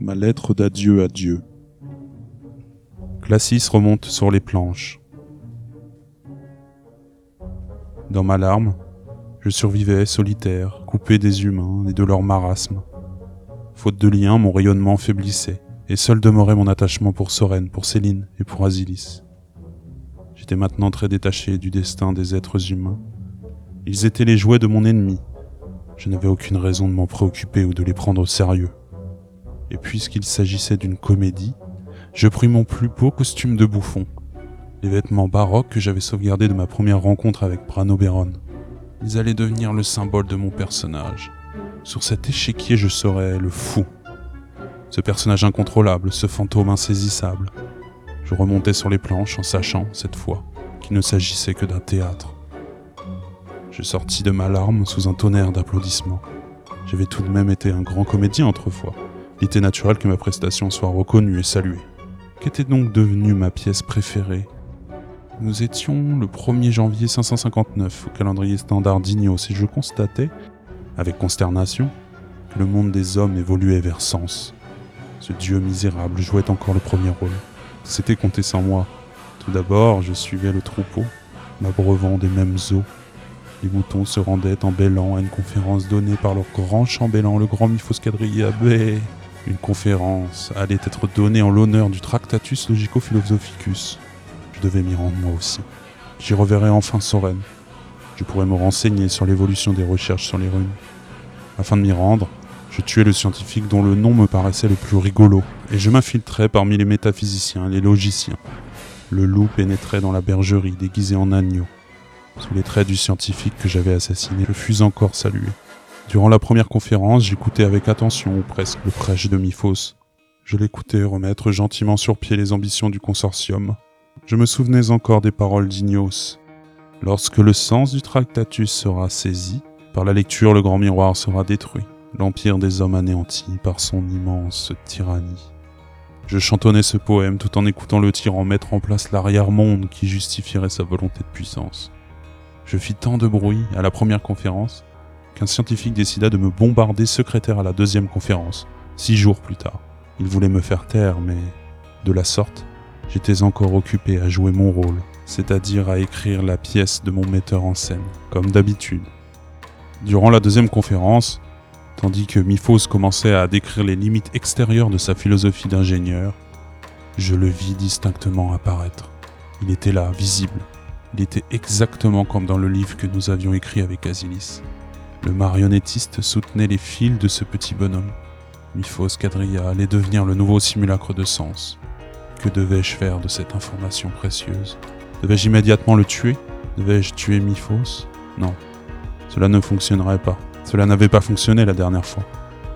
Ma lettre d'adieu à Dieu. Classis remonte sur les planches. Dans ma larme, je survivais solitaire, coupé des humains et de leur marasme. Faute de lien, mon rayonnement faiblissait, et seul demeurait mon attachement pour Soren, pour Céline et pour Asilis. J'étais maintenant très détaché du destin des êtres humains. Ils étaient les jouets de mon ennemi, je n'avais aucune raison de m'en préoccuper ou de les prendre au sérieux. Et puisqu'il s'agissait d'une comédie, je pris mon plus beau costume de bouffon, les vêtements baroques que j'avais sauvegardés de ma première rencontre avec Brano Béron. Ils allaient devenir le symbole de mon personnage. Sur cet échiquier, je serais le fou. Ce personnage incontrôlable, ce fantôme insaisissable. Je remontais sur les planches en sachant, cette fois, qu'il ne s'agissait que d'un théâtre. Je sortis de ma larme sous un tonnerre d'applaudissements. J'avais tout de même été un grand comédien autrefois. Il était naturel que ma prestation soit reconnue et saluée. Qu'était donc devenue ma pièce préférée? Nous étions le 1er janvier 559 au calendrier standard d'Ignos et je constatais, avec consternation, que le monde des hommes évoluait vers Sens. Ce dieu misérable jouait encore le premier rôle. C'était compté sans moi. Tout d'abord, je suivais le troupeau, m'abreuvant des mêmes eaux. Les moutons se rendaient en bêlant à une conférence donnée par leur grand chambellan, le grand Miphos Abbé. Une conférence allait être donnée en l'honneur du Tractatus Logico-Philosophicus. Je devais m'y rendre moi aussi. J'y reverrai enfin Soren. Je pourrais me renseigner sur l'évolution des recherches sur les runes. Afin de m'y rendre, je tuais le scientifique dont le nom me paraissait le plus rigolo, et je m'infiltrais parmi les métaphysiciens, les logiciens. Le loup pénétrait dans la bergerie, déguisé en agneau. Sous les traits du scientifique que j'avais assassiné, je fus encore salué. Durant la première conférence, j'écoutais avec attention, ou presque, le prêche de Miphos. Je l'écoutais remettre gentiment sur pied les ambitions du consortium. Je me souvenais encore des paroles d'Ignos. Lorsque le sens du Tractatus sera saisi, par la lecture le grand miroir sera détruit l'empire des hommes anéanti par son immense tyrannie. Je chantonnais ce poème tout en écoutant le tyran mettre en place l'arrière-monde qui justifierait sa volonté de puissance. Je fis tant de bruit à la première conférence qu'un scientifique décida de me bombarder secrétaire à la deuxième conférence, six jours plus tard. Il voulait me faire taire, mais de la sorte, j'étais encore occupé à jouer mon rôle, c'est-à-dire à écrire la pièce de mon metteur en scène, comme d'habitude. Durant la deuxième conférence, tandis que Miphos commençait à décrire les limites extérieures de sa philosophie d'ingénieur, je le vis distinctement apparaître. Il était là, visible. Il était exactement comme dans le livre que nous avions écrit avec Asilis. Le marionnettiste soutenait les fils de ce petit bonhomme. Miphos Quadrilla allait devenir le nouveau simulacre de sens. Que devais-je faire de cette information précieuse? Devais-je immédiatement le tuer? Devais-je tuer Miphos? Non, cela ne fonctionnerait pas. Cela n'avait pas fonctionné la dernière fois.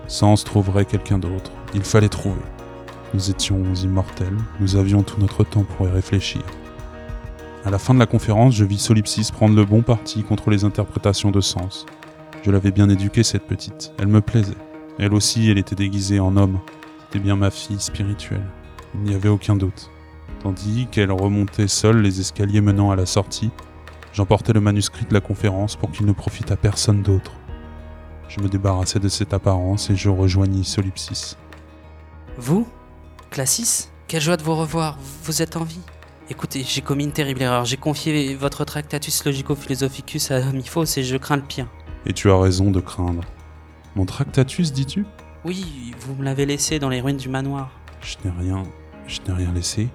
Sens trouverait quelqu'un d'autre. Il fallait trouver. Nous étions immortels, nous avions tout notre temps pour y réfléchir. À la fin de la conférence, je vis Solipsis prendre le bon parti contre les interprétations de sens. Je l'avais bien éduquée, cette petite. Elle me plaisait. Elle aussi, elle était déguisée en homme. C'était bien ma fille spirituelle. Il n'y avait aucun doute. Tandis qu'elle remontait seule les escaliers menant à la sortie, j'emportais le manuscrit de la conférence pour qu'il ne profite à personne d'autre. Je me débarrassai de cette apparence et je rejoignis Solipsis. Vous Classis Quelle joie de vous revoir, vous êtes en vie Écoutez, j'ai commis une terrible erreur. J'ai confié votre Tractatus Logico-Philosophicus à Miphos et je crains le pire. Et tu as raison de craindre. Mon Tractatus, dis-tu? Oui, vous me l'avez laissé dans les ruines du manoir. Je n'ai rien. Je n'ai rien laissé.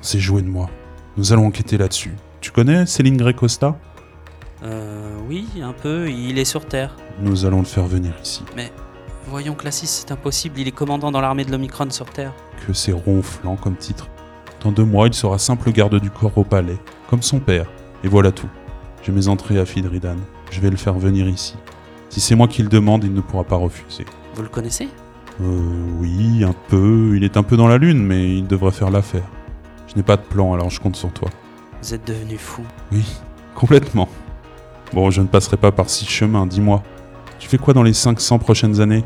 C'est joué de moi. Nous allons enquêter là-dessus. Tu connais Céline Grecosta Euh, oui, un peu, il est sur Terre. Nous allons le faire venir ici. Mais voyons, Classis, c'est impossible, il est commandant dans l'armée de l'Omicron sur Terre. Que c'est ronflant comme titre. Dans deux mois, il sera simple garde du corps au palais, comme son père. Et voilà tout. J'ai mes entrées à Fidridan. Je vais le faire venir ici. Si c'est moi qui le demande, il ne pourra pas refuser. Vous le connaissez? Euh, oui, un peu. Il est un peu dans la lune, mais il devrait faire l'affaire. Je n'ai pas de plan, alors je compte sur toi. Vous êtes devenu fou. Oui, complètement. Bon, je ne passerai pas par six chemins, dis-moi. Tu fais quoi dans les 500 prochaines années?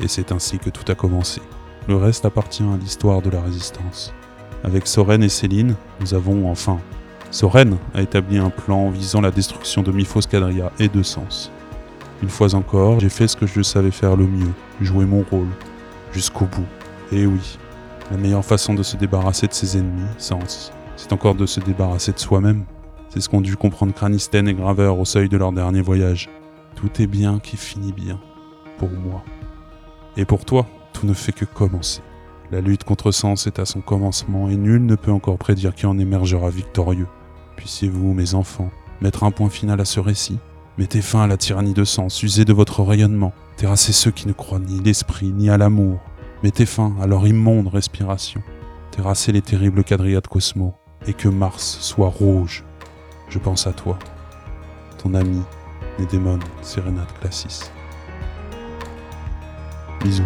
Et c'est ainsi que tout a commencé. Le reste appartient à l'histoire de la résistance. Avec Soren et Céline, nous avons enfin. Soren a établi un plan visant la destruction de Miphos Quadria et de Sens. Une fois encore, j'ai fait ce que je savais faire le mieux, jouer mon rôle, jusqu'au bout. Et oui, la meilleure façon de se débarrasser de ses ennemis, Sens, c'est encore de se débarrasser de soi-même. C'est ce qu'ont dû comprendre Cranisten et Graveur au seuil de leur dernier voyage. Tout est bien qui finit bien, pour moi. Et pour toi, tout ne fait que commencer. La lutte contre Sens est à son commencement et nul ne peut encore prédire qui en émergera victorieux. Puissiez-vous, mes enfants, mettre un point final à ce récit Mettez fin à la tyrannie de Sens, usez de votre rayonnement, terrassez ceux qui ne croient ni l'esprit ni à l'amour, mettez fin à leur immonde respiration, terrassez les terribles quadrilles Cosmo, et que Mars soit rouge. Je pense à toi, ton ami, Nédémon Sérénade Classis. Bisous.